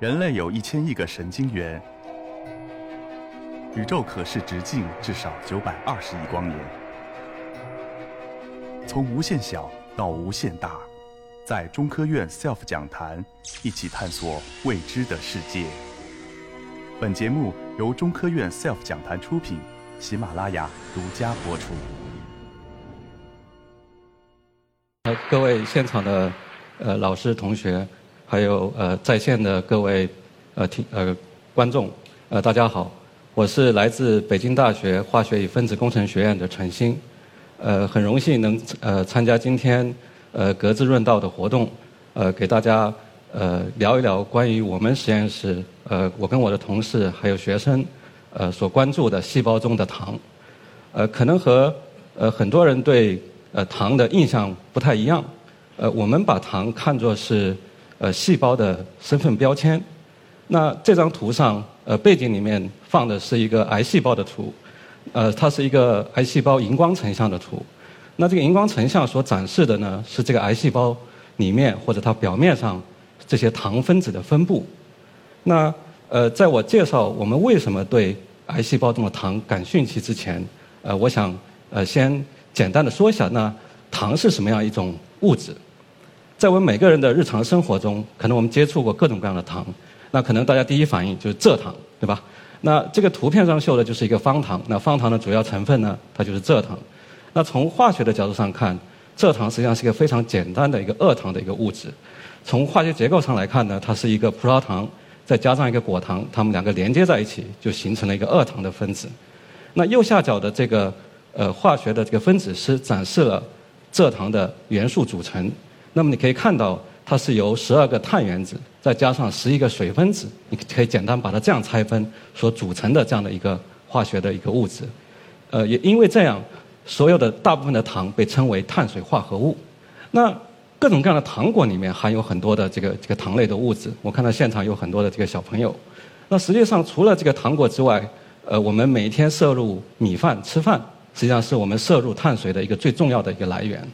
人类有一千亿个神经元，宇宙可视直径至少九百二十亿光年。从无限小到无限大，在中科院 SELF 讲坛一起探索未知的世界。本节目由中科院 SELF 讲坛出品，喜马拉雅独家播出。呃，各位现场的呃老师、同学。还有呃，在线的各位呃听呃观众呃，大家好，我是来自北京大学化学与分子工程学院的陈鑫，呃，很荣幸能呃参加今天呃格子润道的活动，呃，给大家呃聊一聊关于我们实验室呃我跟我的同事还有学生呃所关注的细胞中的糖，呃，可能和呃很多人对呃糖的印象不太一样，呃，我们把糖看作是。呃，细胞的身份标签。那这张图上，呃，背景里面放的是一个癌细胞的图，呃，它是一个癌细胞荧光成像的图。那这个荧光成像所展示的呢，是这个癌细胞里面或者它表面上这些糖分子的分布。那呃，在我介绍我们为什么对癌细胞中的糖感兴趣之前，呃，我想呃先简单的说一下，那糖是什么样一种物质？在我们每个人的日常生活中，可能我们接触过各种各样的糖，那可能大家第一反应就是蔗糖，对吧？那这个图片上秀的就是一个方糖，那方糖的主要成分呢，它就是蔗糖。那从化学的角度上看，蔗糖实际上是一个非常简单的一个二糖的一个物质。从化学结构上来看呢，它是一个葡萄糖再加上一个果糖，它们两个连接在一起，就形成了一个二糖的分子。那右下角的这个呃化学的这个分子式展示了蔗糖的元素组成。那么你可以看到，它是由十二个碳原子再加上十一个水分子，你可以简单把它这样拆分所组成的这样的一个化学的一个物质。呃，也因为这样，所有的大部分的糖被称为碳水化合物。那各种各样的糖果里面含有很多的这个这个糖类的物质。我看到现场有很多的这个小朋友。那实际上除了这个糖果之外，呃，我们每天摄入米饭吃饭，实际上是我们摄入碳水的一个最重要的一个来源。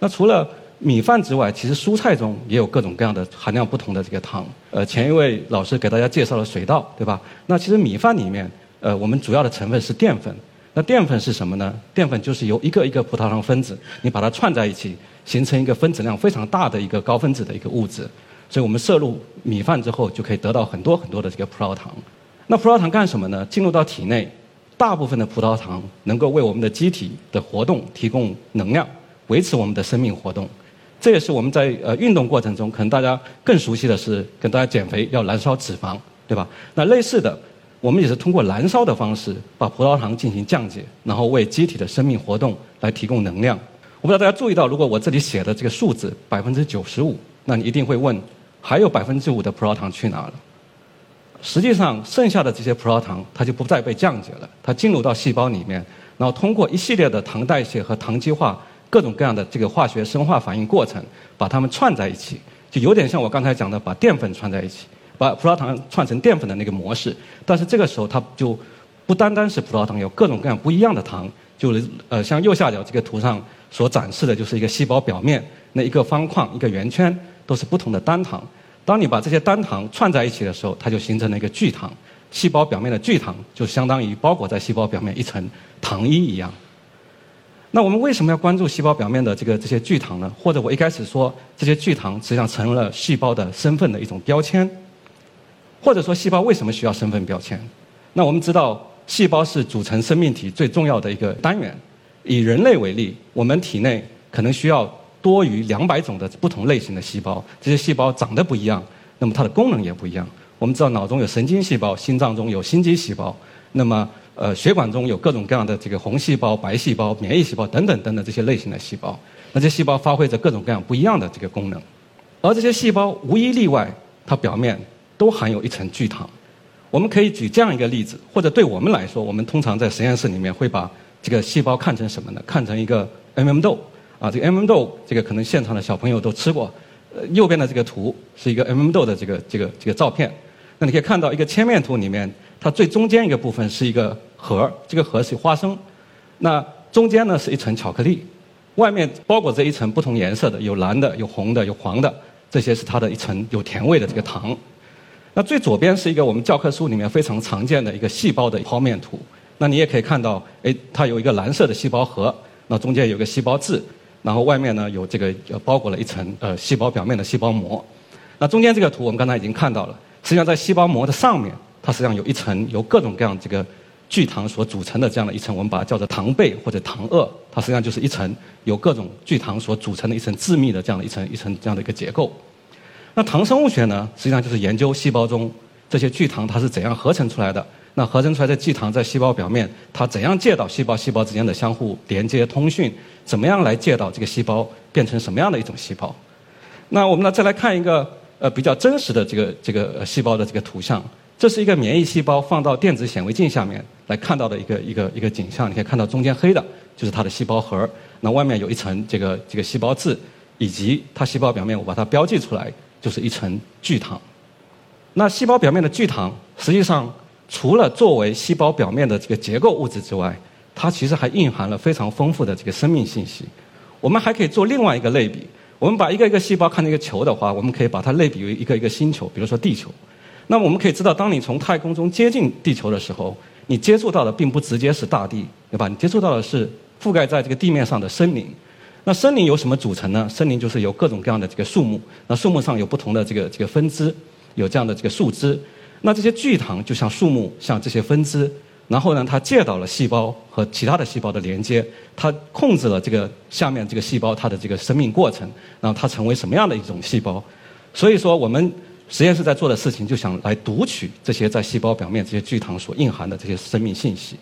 那除了米饭之外，其实蔬菜中也有各种各样的含量不同的这个糖。呃，前一位老师给大家介绍了水稻，对吧？那其实米饭里面，呃，我们主要的成分是淀粉。那淀粉是什么呢？淀粉就是由一个一个葡萄糖分子，你把它串在一起，形成一个分子量非常大的一个高分子的一个物质。所以我们摄入米饭之后，就可以得到很多很多的这个葡萄糖。那葡萄糖干什么呢？进入到体内，大部分的葡萄糖能够为我们的机体的活动提供能量，维持我们的生命活动。这也是我们在呃运动过程中，可能大家更熟悉的是跟大家减肥要燃烧脂肪，对吧？那类似的，我们也是通过燃烧的方式把葡萄糖进行降解，然后为机体的生命活动来提供能量。我不知道大家注意到，如果我这里写的这个数字百分之九十五，那你一定会问，还有百分之五的葡萄糖去哪了？实际上，剩下的这些葡萄糖它就不再被降解了，它进入到细胞里面，然后通过一系列的糖代谢和糖基化。各种各样的这个化学生化反应过程，把它们串在一起，就有点像我刚才讲的把淀粉串在一起，把葡萄糖串成淀粉的那个模式。但是这个时候它就不单单是葡萄糖，有各种各样不一样的糖，就是呃像右下角这个图上所展示的，就是一个细胞表面那一个方框一个圆圈都是不同的单糖。当你把这些单糖串在一起的时候，它就形成了一个聚糖。细胞表面的聚糖就相当于包裹在细胞表面一层糖衣一样。那我们为什么要关注细胞表面的这个这些聚糖呢？或者我一开始说，这些聚糖实际上成了细胞的身份的一种标签，或者说细胞为什么需要身份标签？那我们知道，细胞是组成生命体最重要的一个单元。以人类为例，我们体内可能需要多于两百种的不同类型的细胞，这些细胞长得不一样，那么它的功能也不一样。我们知道，脑中有神经细胞，心脏中有心肌细胞，那么。呃，血管中有各种各样的这个红细胞、白细胞、免疫细胞等等等等这些类型的细胞，那这细胞发挥着各种各样不一样的这个功能，而这些细胞无一例外，它表面都含有一层聚糖。我们可以举这样一个例子，或者对我们来说，我们通常在实验室里面会把这个细胞看成什么呢？看成一个 MM 豆啊，这个 MM 豆，这个可能现场的小朋友都吃过。呃，右边的这个图是一个 MM 豆的这个这个这个照片，那你可以看到一个切面图里面。它最中间一个部分是一个核，这个核是花生，那中间呢是一层巧克力，外面包裹着一层不同颜色的，有蓝的，有红的，有黄的，这些是它的一层有甜味的这个糖。那最左边是一个我们教科书里面非常常见的一个细胞的剖面图。那你也可以看到，哎，它有一个蓝色的细胞核，那中间有个细胞质，然后外面呢有这个呃包裹了一层呃细胞表面的细胞膜。那中间这个图我们刚才已经看到了，实际上在细胞膜的上面，它实际上有一层由各种各样这个聚糖所组成的这样的一层，我们把它叫做糖背或者糖萼，它实际上就是一层由各种聚糖所组成的一层致密的这样的一层一层这样的一个结构。那糖生物学呢，实际上就是研究细胞中这些聚糖它是怎样合成出来的。那合成出来的聚糖在细胞表面，它怎样介导细胞细胞之间的相互连接通讯？怎么样来介导这个细胞变成什么样的一种细胞？那我们呢再来看一个呃比较真实的这个这个细胞的这个图像。这是一个免疫细胞放到电子显微镜下面来看到的一个一个一个景象。你可以看到中间黑的就是它的细胞核，那外面有一层这个这个细胞质，以及它细胞表面我把它标记出来。就是一层聚糖，那细胞表面的聚糖，实际上除了作为细胞表面的这个结构物质之外，它其实还蕴含了非常丰富的这个生命信息。我们还可以做另外一个类比，我们把一个一个细胞看成一个球的话，我们可以把它类比为一个一个星球，比如说地球。那我们可以知道，当你从太空中接近地球的时候，你接触到的并不直接是大地，对吧？你接触到的是覆盖在这个地面上的森林。那森林由什么组成呢？森林就是由各种各样的这个树木，那树木上有不同的这个这个分支，有这样的这个树枝。那这些聚糖就像树木，像这些分支，然后呢，它介导了细胞和其他的细胞的连接，它控制了这个下面这个细胞它的这个生命过程，然后它成为什么样的一种细胞。所以说，我们实验室在做的事情，就想来读取这些在细胞表面这些聚糖所蕴含的这些生命信息。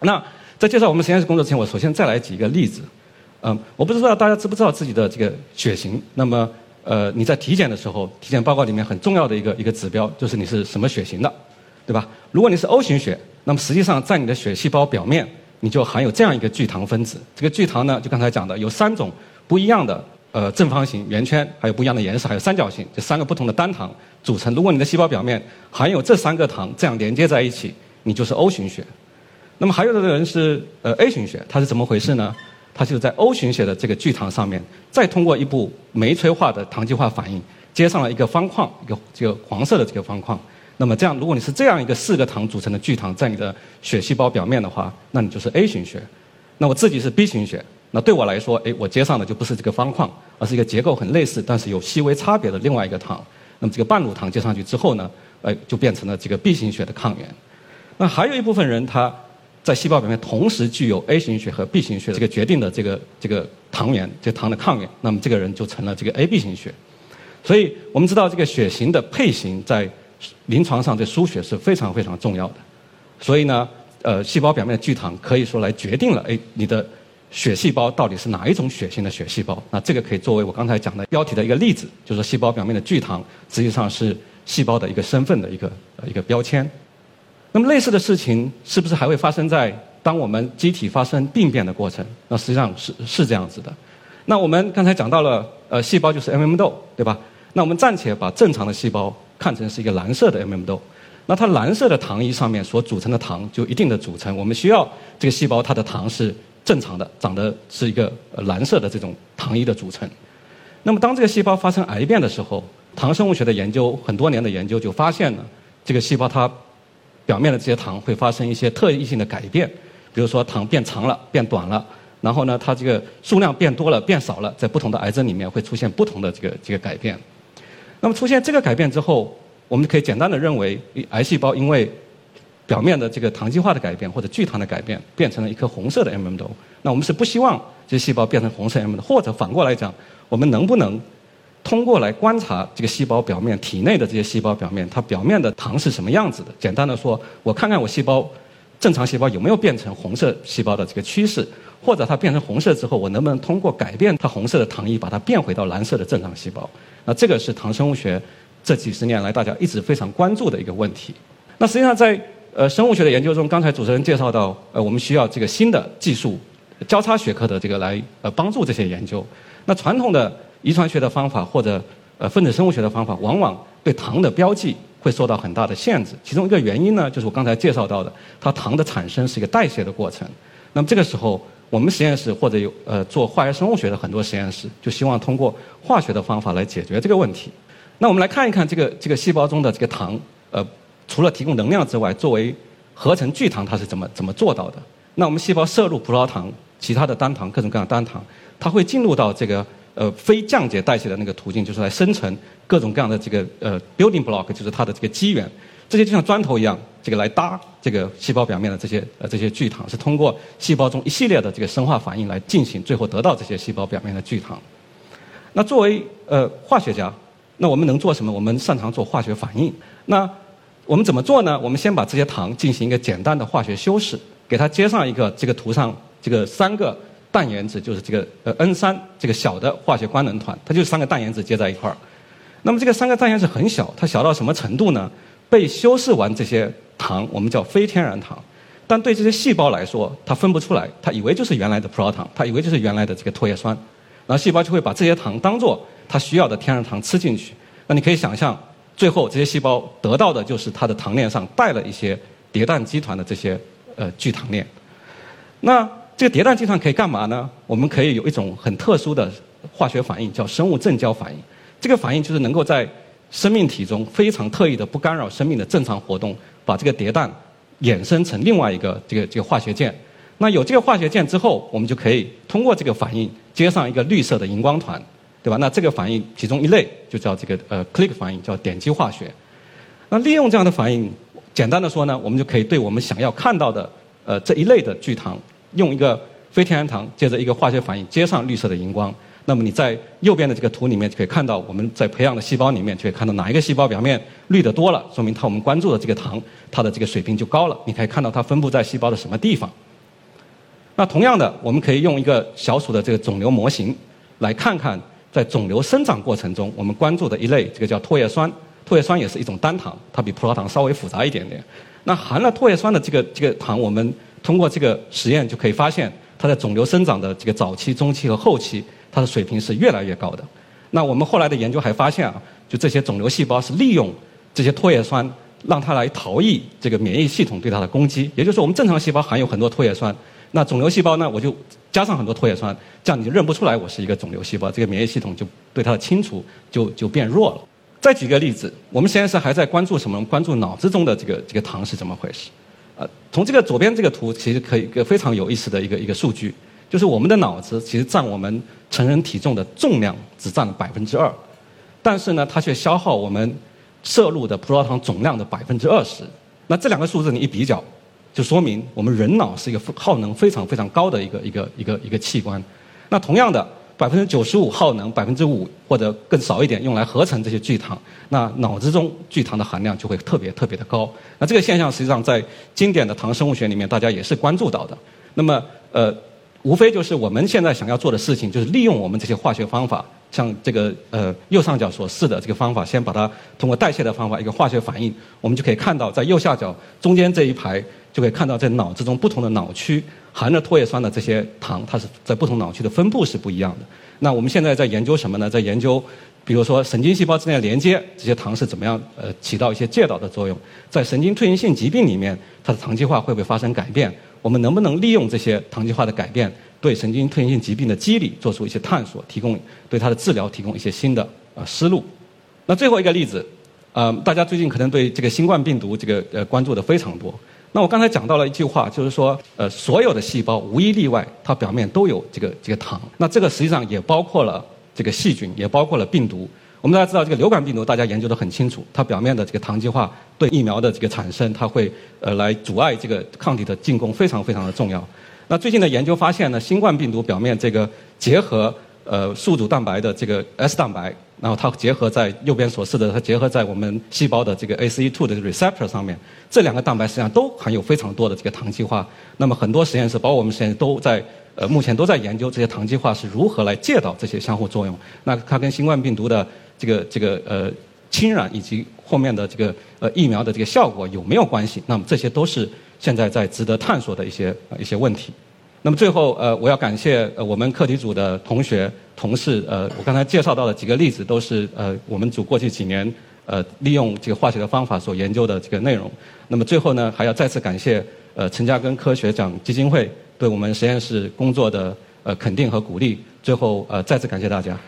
那在介绍我们实验室工作之前，我首先再来举一个例子。嗯，我不知道大家知不知道自己的这个血型。那么，呃，你在体检的时候，体检报告里面很重要的一个一个指标就是你是什么血型的，对吧？如果你是 O 型血，那么实际上在你的血细胞表面，你就含有这样一个聚糖分子。这个聚糖呢，就刚才讲的，有三种不一样的呃正方形、圆圈，还有不一样的颜色，还有三角形，这三个不同的单糖组成。如果你的细胞表面含有这三个糖，这样连接在一起，你就是 O 型血。那么还有的人是呃 A 型血，它是怎么回事呢？它就是在 O 型血的这个聚糖上面，再通过一步酶催化的糖基化反应，接上了一个方框，一个这个黄色的这个方框。那么这样，如果你是这样一个四个糖组成的聚糖在你的血细胞表面的话，那你就是 A 型血。那我自己是 B 型血，那对我来说，哎，我接上的就不是这个方框，而是一个结构很类似，但是有细微差别的另外一个糖。那么这个半乳糖接上去之后呢，哎，就变成了这个 B 型血的抗原。那还有一部分人他。在细胞表面同时具有 A 型血和 B 型血这个决定的这个这个糖原，这糖的抗原，那么这个人就成了这个 AB 型血。所以我们知道这个血型的配型在临床上在输血是非常非常重要的。所以呢，呃，细胞表面的聚糖可以说来决定了，哎，你的血细胞到底是哪一种血型的血细胞？那这个可以作为我刚才讲的标题的一个例子，就是细胞表面的聚糖实际上是细胞的一个身份的一个一个标签。那么类似的事情是不是还会发生在当我们机体发生病变的过程？那实际上是是这样子的。那我们刚才讲到了，呃，细胞就是 MM 豆，对吧？那我们暂且把正常的细胞看成是一个蓝色的 MM 豆，那它蓝色的糖衣上面所组成的糖就一定的组成。我们需要这个细胞它的糖是正常的，长得是一个蓝色的这种糖衣的组成。那么当这个细胞发生癌变的时候，糖生物学的研究很多年的研究就发现了，这个细胞它。表面的这些糖会发生一些特异性的改变，比如说糖变长了、变短了，然后呢，它这个数量变多了、变少了，在不同的癌症里面会出现不同的这个这个改变。那么出现这个改变之后，我们可以简单的认为，癌细胞因为表面的这个糖基化的改变或者聚糖的改变，变成了一颗红色的 M M 豆。那我们是不希望这些细胞变成红色 M M 的，或者反过来讲，我们能不能？通过来观察这个细胞表面、体内的这些细胞表面，它表面的糖是什么样子的？简单的说，我看看我细胞正常细胞有没有变成红色细胞的这个趋势，或者它变成红色之后，我能不能通过改变它红色的糖衣，把它变回到蓝色的正常细胞？那这个是糖生物学这几十年来大家一直非常关注的一个问题。那实际上在呃生物学的研究中，刚才主持人介绍到，呃，我们需要这个新的技术，交叉学科的这个来呃帮助这些研究。那传统的遗传学的方法或者呃分子生物学的方法，往往对糖的标记会受到很大的限制。其中一个原因呢，就是我刚才介绍到的，它糖的产生是一个代谢的过程。那么这个时候，我们实验室或者有呃做化学生物学的很多实验室，就希望通过化学的方法来解决这个问题。那我们来看一看这个这个细胞中的这个糖，呃，除了提供能量之外，作为合成聚糖，它是怎么怎么做到的？那我们细胞摄入葡萄糖、其他的单糖、各种各样的单糖，它会进入到这个呃非降解代谢的那个途径，就是来生成各种各样的这个呃 building block，就是它的这个基源。这些就像砖头一样，这个来搭这个细胞表面的这些呃这些聚糖，是通过细胞中一系列的这个生化反应来进行，最后得到这些细胞表面的聚糖。那作为呃化学家，那我们能做什么？我们擅长做化学反应。那我们怎么做呢？我们先把这些糖进行一个简单的化学修饰，给它接上一个这个图上这个三个氮原子，就是这个呃 N 三这个小的化学官能团，它就是三个氮原子接在一块儿。那么这个三个氮原子很小，它小到什么程度呢？被修饰完这些糖，我们叫非天然糖。但对这些细胞来说，它分不出来，它以为就是原来的葡萄糖，它以为就是原来的这个唾液酸。然后细胞就会把这些糖当做它需要的天然糖吃进去。那你可以想象，最后这些细胞得到的就是它的糖链上带了一些叠氮基团的这些呃聚糖链。那这个叠氮基团可以干嘛呢？我们可以有一种很特殊的化学反应，叫生物正交反应。这个反应就是能够在生命体中非常特异的不干扰生命的正常活动，把这个叠氮衍生成另外一个这个这个化学键。那有这个化学键之后，我们就可以通过这个反应接上一个绿色的荧光团，对吧？那这个反应其中一类就叫这个呃 click 反应，叫点击化学。那利用这样的反应，简单的说呢，我们就可以对我们想要看到的呃这一类的聚糖，用一个非天然糖接着一个化学反应接上绿色的荧光。那么你在右边的这个图里面就可以看到，我们在培养的细胞里面就可以看到哪一个细胞表面绿的多了，说明它我们关注的这个糖它的这个水平就高了。你可以看到它分布在细胞的什么地方。那同样的，我们可以用一个小鼠的这个肿瘤模型，来看看在肿瘤生长过程中，我们关注的一类，这个叫唾液酸。唾液酸也是一种单糖，它比葡萄糖稍微复杂一点点。那含了唾液酸的这个这个糖，我们通过这个实验就可以发现，它在肿瘤生长的这个早期、中期和后期，它的水平是越来越高的。那我们后来的研究还发现啊，就这些肿瘤细胞是利用这些唾液酸，让它来逃逸这个免疫系统对它的攻击。也就是说，我们正常细胞含有很多唾液酸。那肿瘤细胞呢？我就加上很多唾液酸，这样你就认不出来我是一个肿瘤细胞，这个免疫系统就对它的清除就就变弱了。再举个例子，我们实验室还在关注什么？关注脑子中的这个这个糖是怎么回事？呃，从这个左边这个图，其实可以一个非常有意思的一个一个数据，就是我们的脑子其实占我们成人体重的重量只占了百分之二，但是呢，它却消耗我们摄入的葡萄糖总量的百分之二十。那这两个数字你一比较。就说明我们人脑是一个耗能非常非常高的一个一个一个一个器官。那同样的，百分之九十五耗能百分之五或者更少一点用来合成这些聚糖，那脑子中聚糖的含量就会特别特别的高。那这个现象实际上在经典的糖生物学里面大家也是关注到的。那么呃，无非就是我们现在想要做的事情，就是利用我们这些化学方法。像这个呃右上角所示的这个方法，先把它通过代谢的方法一个化学反应，我们就可以看到在右下角中间这一排就可以看到在脑子中不同的脑区含着唾液酸的这些糖，它是在不同脑区的分布是不一样的。那我们现在在研究什么呢？在研究，比如说神经细胞之间的连接，这些糖是怎么样呃起到一些介导的作用？在神经退行性疾病里面，它的糖基化会不会发生改变？我们能不能利用这些糖基化的改变？对神经退行性疾病的机理做出一些探索，提供对它的治疗提供一些新的呃思路。那最后一个例子，呃，大家最近可能对这个新冠病毒这个呃关注的非常多。那我刚才讲到了一句话，就是说呃所有的细胞无一例外，它表面都有这个这个糖。那这个实际上也包括了这个细菌，也包括了病毒。我们大家知道，这个流感病毒大家研究的很清楚，它表面的这个糖基化对疫苗的这个产生，它会呃来阻碍这个抗体的进攻，非常非常的重要。那最近的研究发现呢，新冠病毒表面这个结合呃宿主蛋白的这个 S 蛋白，然后它结合在右边所示的，它结合在我们细胞的这个 ACE2 的 receptor 上面，这两个蛋白实际上都含有非常多的这个糖基化。那么很多实验室，包括我们实验室都在呃目前都在研究这些糖基化是如何来介导这些相互作用。那它跟新冠病毒的这个这个呃侵染以及后面的这个呃疫苗的这个效果有没有关系？那么这些都是。现在在值得探索的一些一些问题。那么最后，呃，我要感谢呃我们课题组的同学同事。呃，我刚才介绍到的几个例子都是呃我们组过去几年呃利用这个化学的方法所研究的这个内容。那么最后呢，还要再次感谢呃陈嘉庚科学奖基金会对我们实验室工作的呃肯定和鼓励。最后呃再次感谢大家。